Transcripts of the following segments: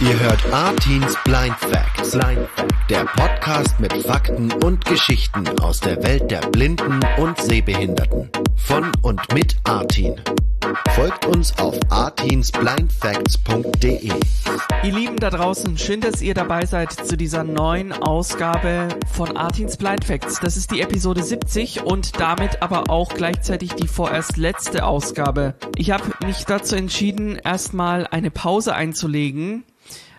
Ihr hört Artins Blind Facts, Blind Fact, der Podcast mit Fakten und Geschichten aus der Welt der Blinden und Sehbehinderten. Von und mit Artin. Folgt uns auf artinsblindfacts.de. Ihr Lieben da draußen, schön, dass ihr dabei seid zu dieser neuen Ausgabe von Artins Blind Facts. Das ist die Episode 70 und damit aber auch gleichzeitig die vorerst letzte Ausgabe. Ich habe mich dazu entschieden, erstmal eine Pause einzulegen.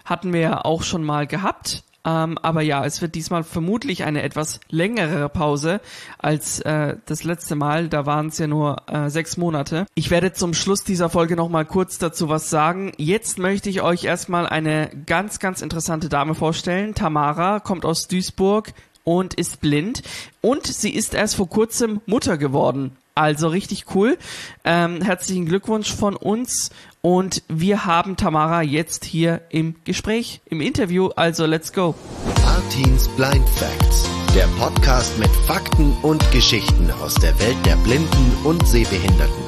Hatten wir ja auch schon mal gehabt. Ähm, aber ja, es wird diesmal vermutlich eine etwas längere Pause als äh, das letzte Mal. Da waren es ja nur äh, sechs Monate. Ich werde zum Schluss dieser Folge nochmal kurz dazu was sagen. Jetzt möchte ich euch erstmal eine ganz, ganz interessante Dame vorstellen. Tamara kommt aus Duisburg und ist blind. Und sie ist erst vor kurzem Mutter geworden. Also richtig cool. Ähm, herzlichen Glückwunsch von uns. Und wir haben Tamara jetzt hier im Gespräch, im Interview. Also let's go. Artins Blind Facts, der Podcast mit Fakten und Geschichten aus der Welt der Blinden und Sehbehinderten.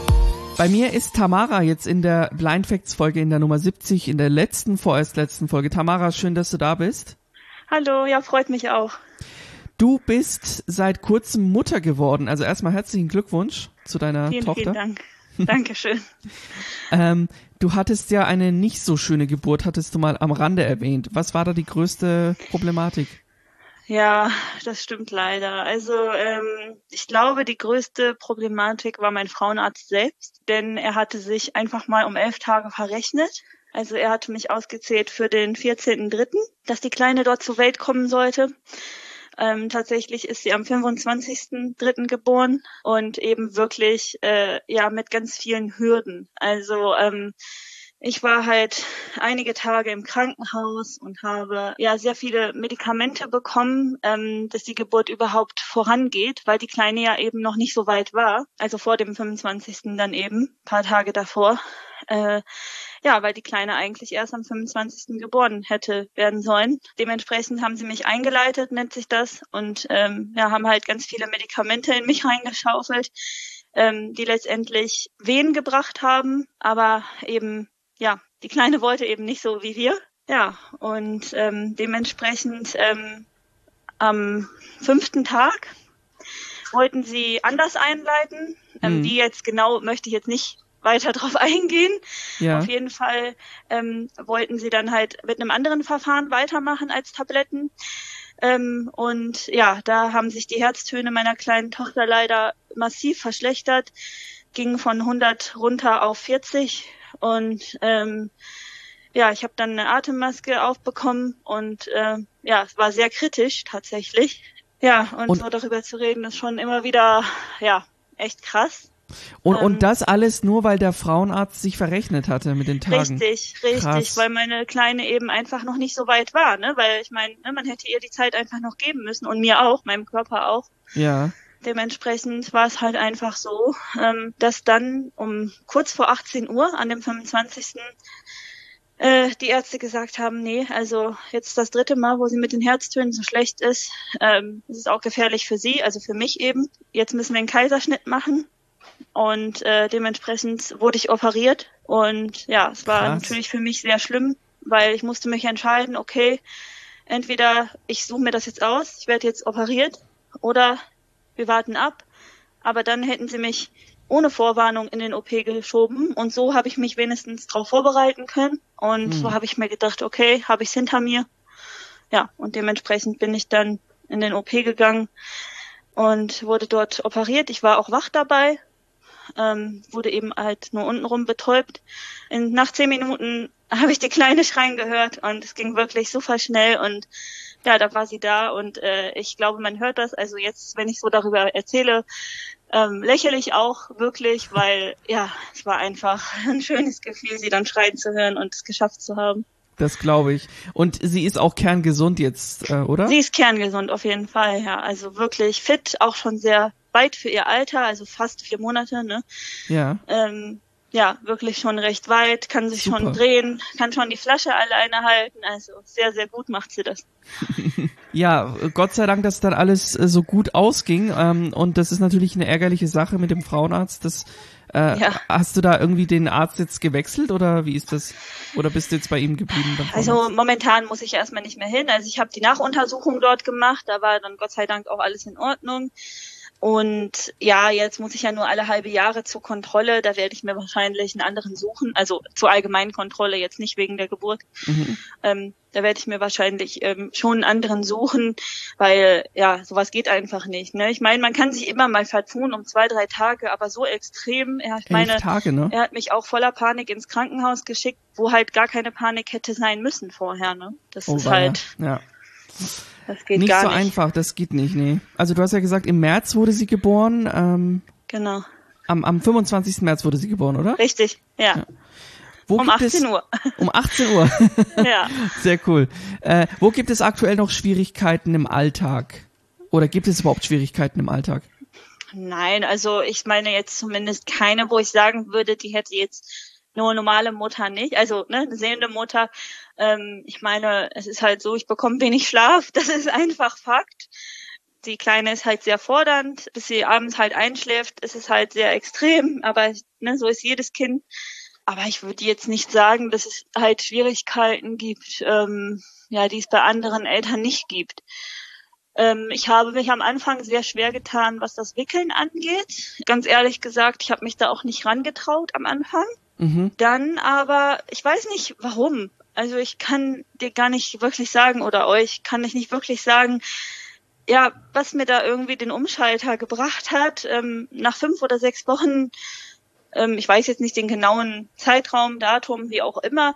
Bei mir ist Tamara jetzt in der Blind Facts Folge in der Nummer 70, in der letzten, vorerst letzten Folge. Tamara, schön, dass du da bist. Hallo, ja, freut mich auch. Du bist seit kurzem Mutter geworden. Also erstmal herzlichen Glückwunsch zu deiner vielen, Tochter. Vielen Dank. Dankeschön. ähm, du hattest ja eine nicht so schöne Geburt, hattest du mal am Rande erwähnt. Was war da die größte Problematik? Ja, das stimmt leider. Also ähm, ich glaube, die größte Problematik war mein Frauenarzt selbst, denn er hatte sich einfach mal um elf Tage verrechnet. Also er hatte mich ausgezählt für den 14.3., dass die Kleine dort zur Welt kommen sollte. Ähm, tatsächlich ist sie am 25.3. geboren und eben wirklich äh, ja mit ganz vielen Hürden. Also ähm, ich war halt einige Tage im Krankenhaus und habe ja sehr viele Medikamente bekommen, ähm, dass die Geburt überhaupt vorangeht, weil die Kleine ja eben noch nicht so weit war. Also vor dem 25. dann eben, paar Tage davor. Äh, ja, weil die Kleine eigentlich erst am 25. geboren hätte werden sollen. Dementsprechend haben sie mich eingeleitet, nennt sich das, und ähm, ja, haben halt ganz viele Medikamente in mich reingeschaufelt, ähm, die letztendlich Wehen gebracht haben, aber eben, ja, die Kleine wollte eben nicht so wie wir. Ja, und ähm, dementsprechend ähm, am fünften Tag wollten sie anders einleiten. Ähm, Mhm. Wie jetzt genau möchte ich jetzt nicht weiter drauf eingehen. Ja. Auf jeden Fall ähm, wollten sie dann halt mit einem anderen Verfahren weitermachen als Tabletten. Ähm, und ja, da haben sich die Herztöne meiner kleinen Tochter leider massiv verschlechtert, gingen von 100 runter auf 40 und ähm, ja, ich habe dann eine Atemmaske aufbekommen und äh, ja, es war sehr kritisch tatsächlich. Ja, und, Und- so darüber zu reden ist schon immer wieder ja echt krass. Und, ähm, und das alles nur, weil der Frauenarzt sich verrechnet hatte mit den Tagen. Richtig, richtig, Krass. weil meine Kleine eben einfach noch nicht so weit war, ne? Weil ich meine, ne, man hätte ihr die Zeit einfach noch geben müssen und mir auch, meinem Körper auch. Ja. Dementsprechend war es halt einfach so, ähm, dass dann um kurz vor 18 Uhr an dem 25. Äh, die Ärzte gesagt haben, nee, also jetzt das dritte Mal, wo sie mit den Herztönen so schlecht ist, ähm, es ist auch gefährlich für sie, also für mich eben. Jetzt müssen wir einen Kaiserschnitt machen und äh, dementsprechend wurde ich operiert und ja, es war Krass. natürlich für mich sehr schlimm, weil ich musste mich entscheiden, okay, entweder ich suche mir das jetzt aus, ich werde jetzt operiert oder wir warten ab. Aber dann hätten sie mich ohne Vorwarnung in den OP geschoben und so habe ich mich wenigstens darauf vorbereiten können und Hm. so habe ich mir gedacht, okay, habe ich es hinter mir. Ja, und dementsprechend bin ich dann in den OP gegangen und wurde dort operiert. Ich war auch wach dabei, ähm, wurde eben halt nur untenrum betäubt. In, nach zehn Minuten habe ich die Kleine schreien gehört und es ging wirklich super schnell und ja, da war sie da und äh, ich glaube, man hört das. Also jetzt, wenn ich so darüber erzähle, ähm, lächle ich auch wirklich, weil ja, es war einfach ein schönes Gefühl, sie dann schreien zu hören und es geschafft zu haben. Das glaube ich. Und sie ist auch kerngesund jetzt, äh, oder? Sie ist kerngesund auf jeden Fall, ja. Also wirklich fit, auch schon sehr weit für ihr Alter, also fast vier Monate, ne? Ja. Ähm, ja, wirklich schon recht weit, kann sich Super. schon drehen, kann schon die Flasche alleine halten, also sehr, sehr gut macht sie das. Ja, Gott sei Dank, dass dann alles äh, so gut ausging. Ähm, und das ist natürlich eine ärgerliche Sache mit dem Frauenarzt. Das Äh, ja. Hast du da irgendwie den Arzt jetzt gewechselt oder wie ist das? Oder bist du jetzt bei ihm geblieben? Also momentan muss ich erstmal nicht mehr hin. Also ich habe die Nachuntersuchung dort gemacht, da war dann Gott sei Dank auch alles in Ordnung. Und ja, jetzt muss ich ja nur alle halbe Jahre zur Kontrolle. Da werde ich mir wahrscheinlich einen anderen suchen. Also zur allgemeinen Kontrolle, jetzt nicht wegen der Geburt. Mhm. Ähm, da werde ich mir wahrscheinlich ähm, schon einen anderen suchen, weil ja, sowas geht einfach nicht. Ne? Ich meine, man kann sich immer mal vertun um zwei, drei Tage, aber so extrem. Ja, ich meine, Tage, ne? er hat mich auch voller Panik ins Krankenhaus geschickt, wo halt gar keine Panik hätte sein müssen vorher. Ne? Das oh, ist halt. Ja. Das geht nicht gar so nicht. einfach, das geht nicht, nee. Also du hast ja gesagt, im März wurde sie geboren. Ähm, genau. Am, am 25. März wurde sie geboren, oder? Richtig, ja. ja. Wo um 18 es, Uhr. Um 18 Uhr. ja. Sehr cool. Äh, wo gibt es aktuell noch Schwierigkeiten im Alltag? Oder gibt es überhaupt Schwierigkeiten im Alltag? Nein, also ich meine jetzt zumindest keine, wo ich sagen würde, die hätte jetzt nur normale Mutter nicht. Also ne, eine sehende Mutter, ähm, ich meine, es ist halt so, ich bekomme wenig Schlaf, das ist einfach Fakt. Die Kleine ist halt sehr fordernd, bis sie abends halt einschläft, ist es halt sehr extrem, aber ne, so ist jedes Kind. Aber ich würde jetzt nicht sagen, dass es halt Schwierigkeiten gibt, ähm, ja, die es bei anderen Eltern nicht gibt. Ähm, ich habe mich am Anfang sehr schwer getan, was das Wickeln angeht. Ganz ehrlich gesagt, ich habe mich da auch nicht rangetraut am Anfang. Mhm. Dann aber, ich weiß nicht warum. Also ich kann dir gar nicht wirklich sagen oder euch kann ich nicht wirklich sagen, ja, was mir da irgendwie den Umschalter gebracht hat. Ähm, nach fünf oder sechs Wochen, ähm, ich weiß jetzt nicht den genauen Zeitraum, Datum, wie auch immer,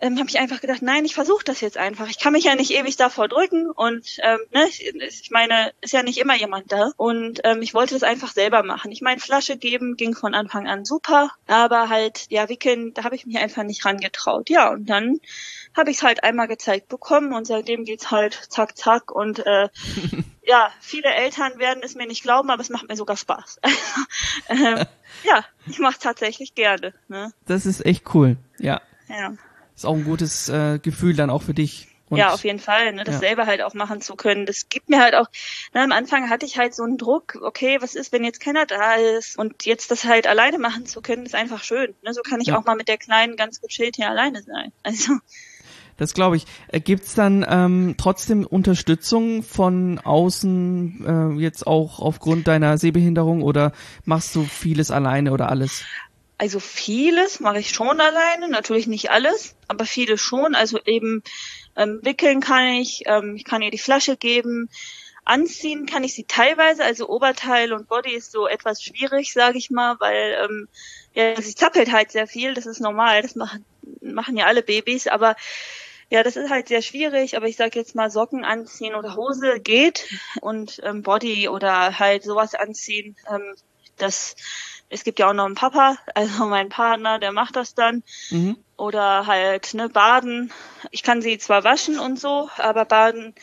ähm, habe ich einfach gedacht, nein, ich versuche das jetzt einfach. Ich kann mich ja nicht ewig davor drücken und ähm, ne, ich, ich meine, ist ja nicht immer jemand da. Und ähm, ich wollte das einfach selber machen. Ich meine, Flasche geben ging von Anfang an super, aber halt, ja, wickeln, da habe ich mich einfach nicht rangetraut. Ja, und dann habe ich es halt einmal gezeigt bekommen und seitdem geht's halt zack, zack und äh, ja, viele Eltern werden es mir nicht glauben, aber es macht mir sogar Spaß. ähm, ja, ich mache tatsächlich gerne. Ne? Das ist echt cool, ja. Ja ist auch ein gutes äh, Gefühl dann auch für dich. Und, ja, auf jeden Fall, ne, das ja. selber halt auch machen zu können. Das gibt mir halt auch, ne, am Anfang hatte ich halt so einen Druck, okay, was ist, wenn jetzt keiner da ist und jetzt das halt alleine machen zu können, ist einfach schön. Ne? So kann ich ja. auch mal mit der Kleinen ganz gechillt hier alleine sein. Also. Das glaube ich. Äh, gibt's dann ähm, trotzdem Unterstützung von außen, äh, jetzt auch aufgrund deiner Sehbehinderung oder machst du vieles alleine oder alles? Also vieles mache ich schon alleine, natürlich nicht alles, aber vieles schon. Also eben ähm, wickeln kann ich, ähm, ich kann ihr die Flasche geben, anziehen kann ich sie teilweise, also Oberteil und Body ist so etwas schwierig, sage ich mal, weil ähm, ja, sie zappelt halt sehr viel, das ist normal, das machen, machen ja alle Babys, aber ja, das ist halt sehr schwierig, aber ich sage jetzt mal Socken anziehen oder Hose geht. Und ähm, Body oder halt sowas anziehen, ähm, das es gibt ja auch noch einen Papa, also mein Partner, der macht das dann. Mhm. Oder halt, ne, baden. Ich kann sie zwar waschen und so, aber baden,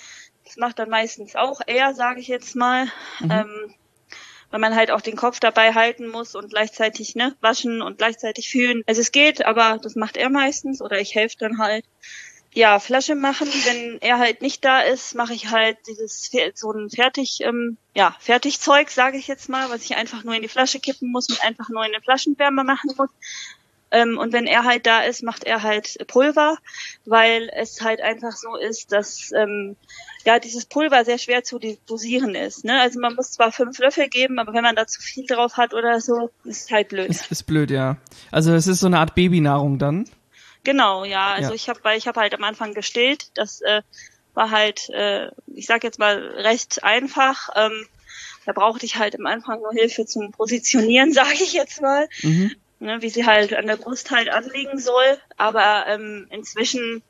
das macht dann meistens auch er, sage ich jetzt mal. Mhm. Ähm, weil man halt auch den Kopf dabei halten muss und gleichzeitig ne, waschen und gleichzeitig fühlen. Also es geht, aber das macht er meistens oder ich helfe dann halt ja, Flasche machen. Wenn er halt nicht da ist, mache ich halt dieses so ein fertig, ähm, ja, Fertigzeug, sage ich jetzt mal, was ich einfach nur in die Flasche kippen muss und einfach nur in eine Flaschenwärme machen muss. Ähm, und wenn er halt da ist, macht er halt Pulver, weil es halt einfach so ist, dass ähm, ja dieses Pulver sehr schwer zu dosieren ist. Ne? Also man muss zwar fünf Löffel geben, aber wenn man da zu viel drauf hat oder so, ist halt blöd. Ist, ist blöd, ja. Also es ist so eine Art Babynahrung dann. Genau, ja. Also ja. ich habe, weil ich habe halt am Anfang gestillt. Das äh, war halt, äh, ich sag jetzt mal recht einfach. Ähm, da brauchte ich halt am Anfang nur Hilfe zum Positionieren, sage ich jetzt mal, mhm. ne, wie sie halt an der Brust halt anliegen soll. Aber ähm, inzwischen,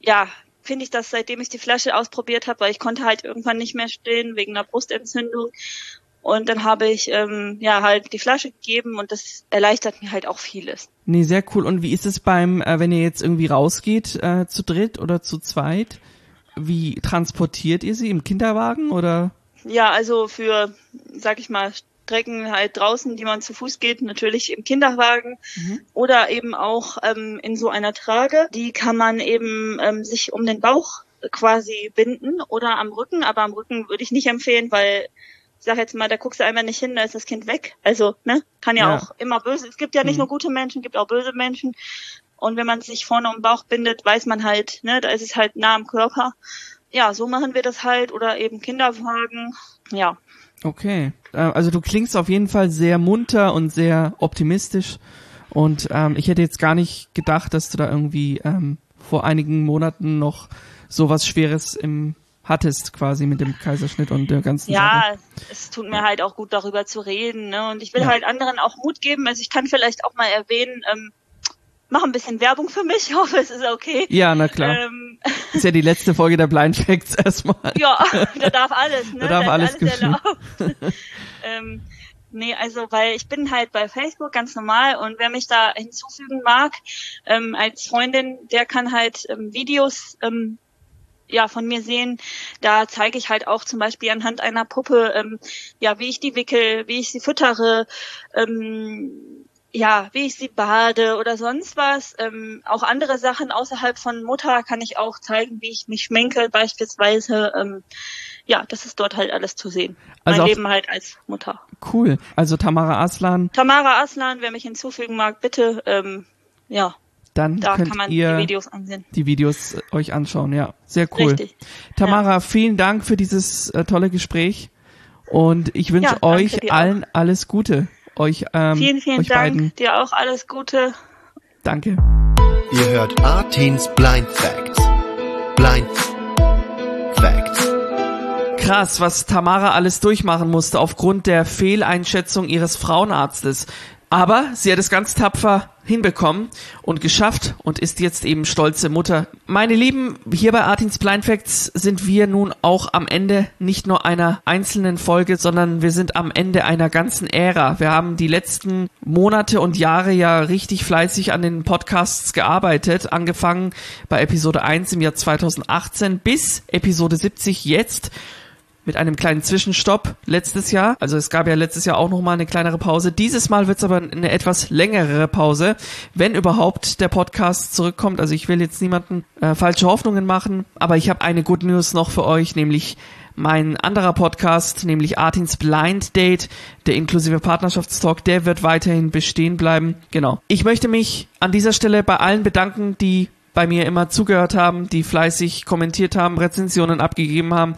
ja, finde ich das, seitdem ich die Flasche ausprobiert habe, weil ich konnte halt irgendwann nicht mehr stillen wegen einer Brustentzündung. Und dann habe ich ähm, ja halt die Flasche gegeben und das erleichtert mir halt auch vieles. Nee, sehr cool. Und wie ist es beim, äh, wenn ihr jetzt irgendwie rausgeht, äh, zu dritt oder zu zweit? Wie transportiert ihr sie im Kinderwagen oder? Ja, also für, sag ich mal, Strecken halt draußen, die man zu Fuß geht, natürlich im Kinderwagen mhm. oder eben auch ähm, in so einer Trage. Die kann man eben ähm, sich um den Bauch quasi binden oder am Rücken, aber am Rücken würde ich nicht empfehlen, weil ich sag jetzt mal, da guckst du einmal nicht hin, da ist das Kind weg. Also, ne, kann ja, ja. auch immer böse. Es gibt ja nicht mhm. nur gute Menschen, gibt auch böse Menschen. Und wenn man sich vorne um den Bauch bindet, weiß man halt, ne, da ist es halt nah am Körper. Ja, so machen wir das halt oder eben Kinderwagen. Ja. Okay. Äh, also du klingst auf jeden Fall sehr munter und sehr optimistisch. Und ähm, ich hätte jetzt gar nicht gedacht, dass du da irgendwie ähm, vor einigen Monaten noch sowas Schweres im hattest quasi mit dem Kaiserschnitt und der ganzen Ja, Sache. es tut mir halt auch gut darüber zu reden. Ne? Und ich will ja. halt anderen auch Mut geben. Also ich kann vielleicht auch mal erwähnen, ähm, mach ein bisschen Werbung für mich. Ich hoffe, es ist okay. Ja, na klar. Ähm, ist ja die letzte Folge der Blind Facts erstmal. Ja, da darf alles. Ne? Da darf da alles, alles ähm, Nee, also weil ich bin halt bei Facebook ganz normal und wer mich da hinzufügen mag ähm, als Freundin, der kann halt ähm, Videos ähm, ja von mir sehen. Da zeige ich halt auch zum Beispiel anhand einer Puppe, ähm, ja, wie ich die wickel, wie ich sie füttere, ähm, ja, wie ich sie bade oder sonst was. Ähm, auch andere Sachen außerhalb von Mutter kann ich auch zeigen, wie ich mich schminke beispielsweise. Ähm, ja, das ist dort halt alles zu sehen. Also mein Leben halt als Mutter. Cool. Also Tamara Aslan. Tamara Aslan, wer mich hinzufügen mag, bitte, ähm, ja. Dann da könnt ihr die Videos ansehen. Die Videos äh, euch anschauen, ja. Sehr cool. Richtig. Tamara, ja. vielen Dank für dieses äh, tolle Gespräch und ich wünsche ja, euch allen auch. alles Gute. Euch, ähm, vielen, vielen euch Dank. Beiden. Dir auch alles Gute. Danke. Ihr hört Artins Blind Facts. Blind Facts. Krass, was Tamara alles durchmachen musste aufgrund der Fehleinschätzung ihres Frauenarztes. Aber sie hat es ganz tapfer hinbekommen und geschafft und ist jetzt eben stolze Mutter. Meine Lieben, hier bei Artins Blind Facts sind wir nun auch am Ende nicht nur einer einzelnen Folge, sondern wir sind am Ende einer ganzen Ära. Wir haben die letzten Monate und Jahre ja richtig fleißig an den Podcasts gearbeitet, angefangen bei Episode 1 im Jahr 2018 bis Episode 70 jetzt mit einem kleinen Zwischenstopp letztes Jahr. Also es gab ja letztes Jahr auch noch mal eine kleinere Pause. Dieses Mal wird es aber eine etwas längere Pause, wenn überhaupt der Podcast zurückkommt. Also ich will jetzt niemanden äh, falsche Hoffnungen machen, aber ich habe eine Good News noch für euch, nämlich mein anderer Podcast, nämlich Artins Blind Date, der inklusive Partnerschaftstalk, der wird weiterhin bestehen bleiben. Genau. Ich möchte mich an dieser Stelle bei allen bedanken, die bei mir immer zugehört haben, die fleißig kommentiert haben, Rezensionen abgegeben haben,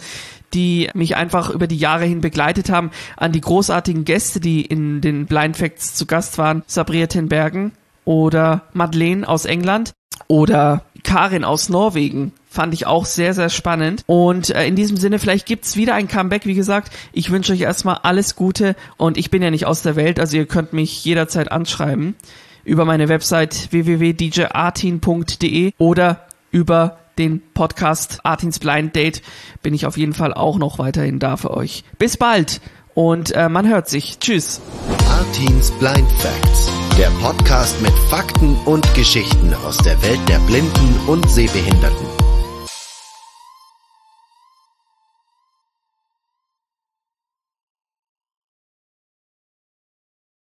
die mich einfach über die Jahre hin begleitet haben, an die großartigen Gäste, die in den Blind Facts zu Gast waren, Sabria Tenbergen oder Madeleine aus England oder Karin aus Norwegen. Fand ich auch sehr, sehr spannend. Und äh, in diesem Sinne, vielleicht gibt's wieder ein Comeback. Wie gesagt, ich wünsche euch erstmal alles Gute und ich bin ja nicht aus der Welt, also ihr könnt mich jederzeit anschreiben über meine Website www.djartin.de oder über den Podcast Artins Blind Date bin ich auf jeden Fall auch noch weiterhin da für euch. Bis bald und äh, man hört sich. Tschüss. Artins Blind Facts, der Podcast mit Fakten und Geschichten aus der Welt der Blinden und Sehbehinderten.